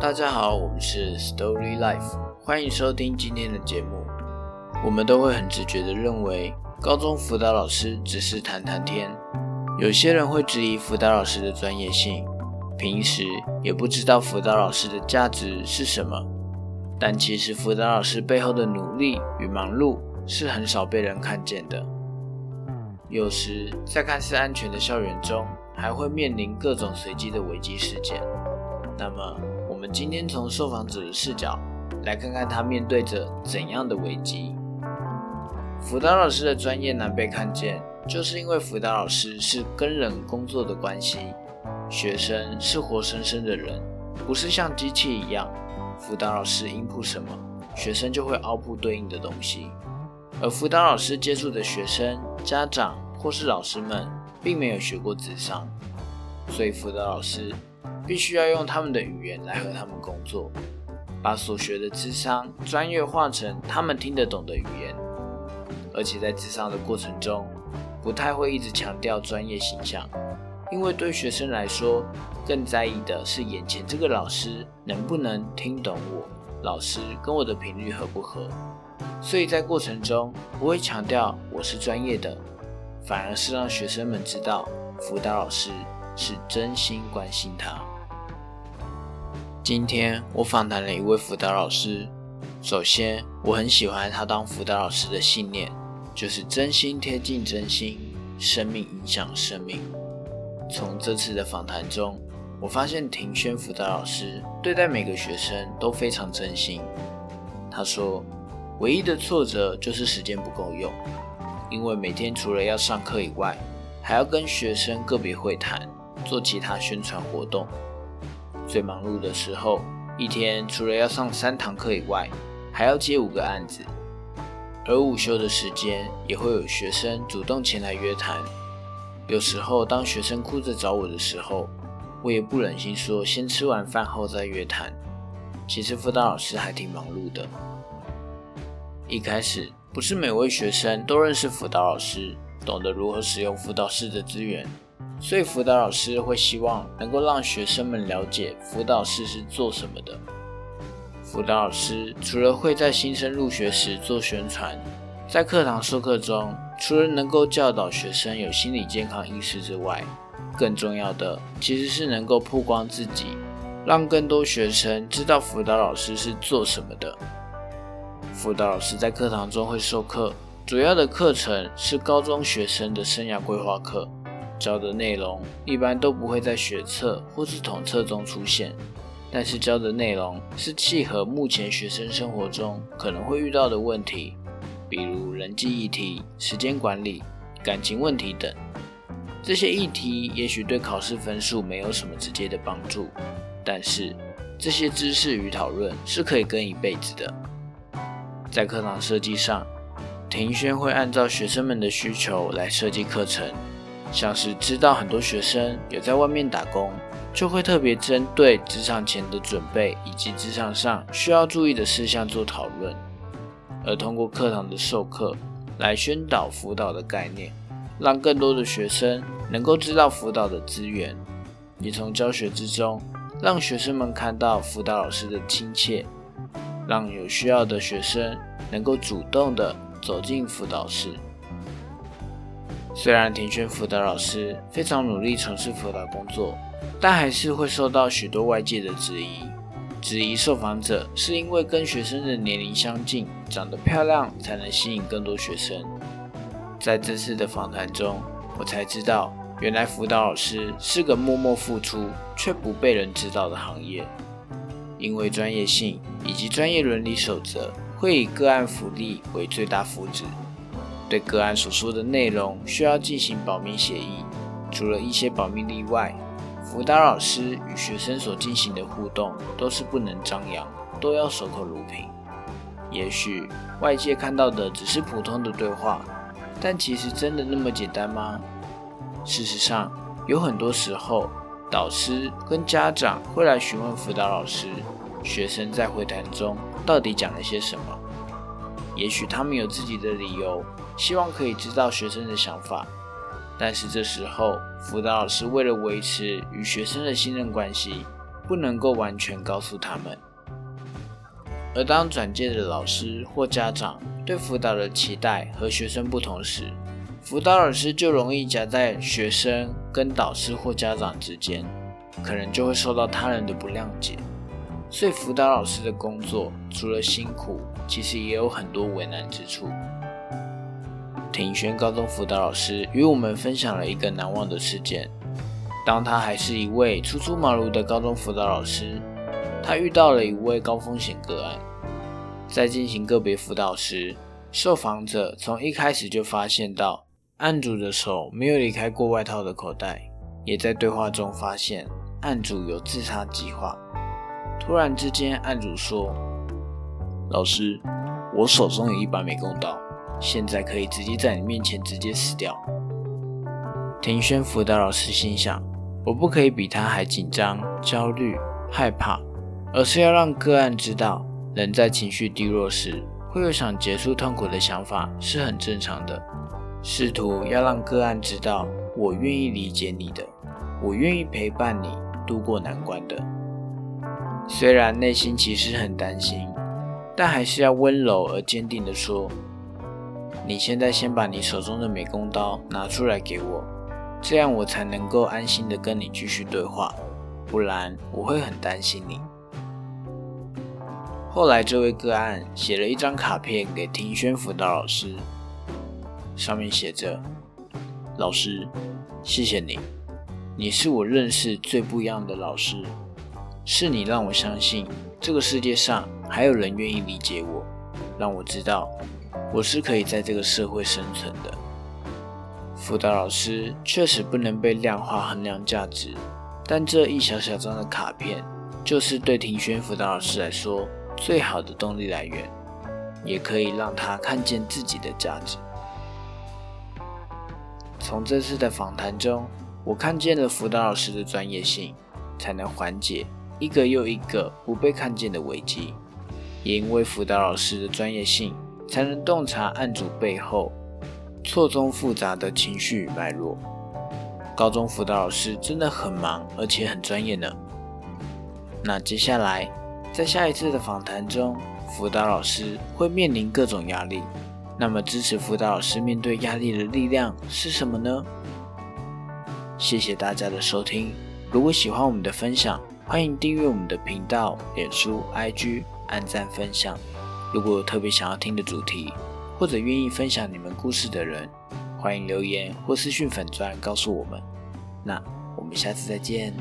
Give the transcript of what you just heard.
大家好，我们是 Story Life，欢迎收听今天的节目。我们都会很直觉的认为，高中辅导老师只是谈谈天。有些人会质疑辅导老师的专业性，平时也不知道辅导老师的价值是什么。但其实辅导老师背后的努力与忙碌是很少被人看见的。有时在看似安全的校园中，还会面临各种随机的危机事件。那么，我们今天从受访者的视角来看看他面对着怎样的危机。辅导老师的专业难被看见，就是因为辅导老师是跟人工作的关系，学生是活生生的人，不是像机器一样，辅导老师音步什么，学生就会 output 对应的东西。而辅导老师接触的学生、家长或是老师们，并没有学过智商，所以辅导老师。必须要用他们的语言来和他们工作，把所学的智商专业化成他们听得懂的语言，而且在智商的过程中，不太会一直强调专业形象，因为对学生来说，更在意的是眼前这个老师能不能听懂我，老师跟我的频率合不合，所以在过程中不会强调我是专业的，反而是让学生们知道辅导老师是真心关心他。今天我访谈了一位辅导老师。首先，我很喜欢他当辅导老师的信念，就是真心贴近真心，生命影响生命。从这次的访谈中，我发现庭轩辅导老师对待每个学生都非常真心。他说，唯一的挫折就是时间不够用，因为每天除了要上课以外，还要跟学生个别会谈，做其他宣传活动。最忙碌的时候，一天除了要上三堂课以外，还要接五个案子。而午休的时间，也会有学生主动前来约谈。有时候，当学生哭着找我的时候，我也不忍心说先吃完饭后再约谈。其实辅导老师还挺忙碌的。一开始，不是每位学生都认识辅导老师，懂得如何使用辅导室的资源。所以辅导老师会希望能够让学生们了解辅导室是做什么的。辅导老师除了会在新生入学时做宣传，在课堂授课中，除了能够教导学生有心理健康意识之外，更重要的其实是能够曝光自己，让更多学生知道辅导老师是做什么的。辅导老师在课堂中会授课，主要的课程是高中学生的生涯规划课。教的内容一般都不会在学测或是统测中出现，但是教的内容是契合目前学生生活中可能会遇到的问题，比如人际议题、时间管理、感情问题等。这些议题也许对考试分数没有什么直接的帮助，但是这些知识与讨论是可以跟一辈子的。在课堂设计上，庭轩会按照学生们的需求来设计课程。像是知道很多学生有在外面打工，就会特别针对职场前的准备以及职场上需要注意的事项做讨论，而通过课堂的授课来宣导辅导的概念，让更多的学生能够知道辅导的资源，也从教学之中让学生们看到辅导老师的亲切，让有需要的学生能够主动的走进辅导室。虽然庭轩辅导老师非常努力从事辅导工作，但还是会受到许多外界的质疑。质疑受访者是因为跟学生的年龄相近，长得漂亮才能吸引更多学生。在这次的访谈中，我才知道，原来辅导老师是个默默付出却不被人知道的行业。因为专业性以及专业伦理守则，会以个案福利为最大福祉。对个案所说的内容需要进行保密协议，除了一些保密例外，辅导老师与学生所进行的互动都是不能张扬，都要守口如瓶。也许外界看到的只是普通的对话，但其实真的那么简单吗？事实上，有很多时候，导师跟家长会来询问辅导老师，学生在会谈中到底讲了些什么。也许他们有自己的理由。希望可以知道学生的想法，但是这时候辅导老师为了维持与学生的信任关系，不能够完全告诉他们。而当转介的老师或家长对辅导的期待和学生不同时，辅导老师就容易夹在学生跟导师或家长之间，可能就会受到他人的不谅解。所以，辅导老师的工作除了辛苦，其实也有很多为难之处。庭轩高中辅导老师与我们分享了一个难忘的事件。当他还是一位初出茅庐的高中辅导老师，他遇到了一位高风险个案。在进行个别辅导时，受访者从一开始就发现到案主的手没有离开过外套的口袋，也在对话中发现案主有自杀计划。突然之间，案主说：“老师，我手中有一把美工刀，现在可以直接在你面前直接死掉。”庭轩辅导老师心想：“我不可以比他还紧张、焦虑、害怕，而是要让个案知道，人在情绪低落时会有想结束痛苦的想法是很正常的。试图要让个案知道，我愿意理解你的，我愿意陪伴你度过难关的。”虽然内心其实很担心，但还是要温柔而坚定地说：“你现在先把你手中的美工刀拿出来给我，这样我才能够安心的跟你继续对话，不然我会很担心你。”后来，这位个案写了一张卡片给庭轩辅导老师，上面写着：“老师，谢谢你，你是我认识最不一样的老师。”是你让我相信这个世界上还有人愿意理解我，让我知道我是可以在这个社会生存的。辅导老师确实不能被量化衡量价值，但这一小小张的卡片，就是对庭轩辅导老师来说最好的动力来源，也可以让他看见自己的价值。从这次的访谈中，我看见了辅导老师的专业性，才能缓解。一个又一个不被看见的危机，也因为辅导老师的专业性，才能洞察案主背后错综复杂的情绪脉络。高中辅导老师真的很忙，而且很专业呢。那接下来，在下一次的访谈中，辅导老师会面临各种压力。那么，支持辅导老师面对压力的力量是什么呢？谢谢大家的收听。如果喜欢我们的分享，欢迎订阅我们的频道、脸书、IG，按赞分享。如果有特别想要听的主题，或者愿意分享你们故事的人，欢迎留言或私讯粉钻告诉我们。那我们下次再见。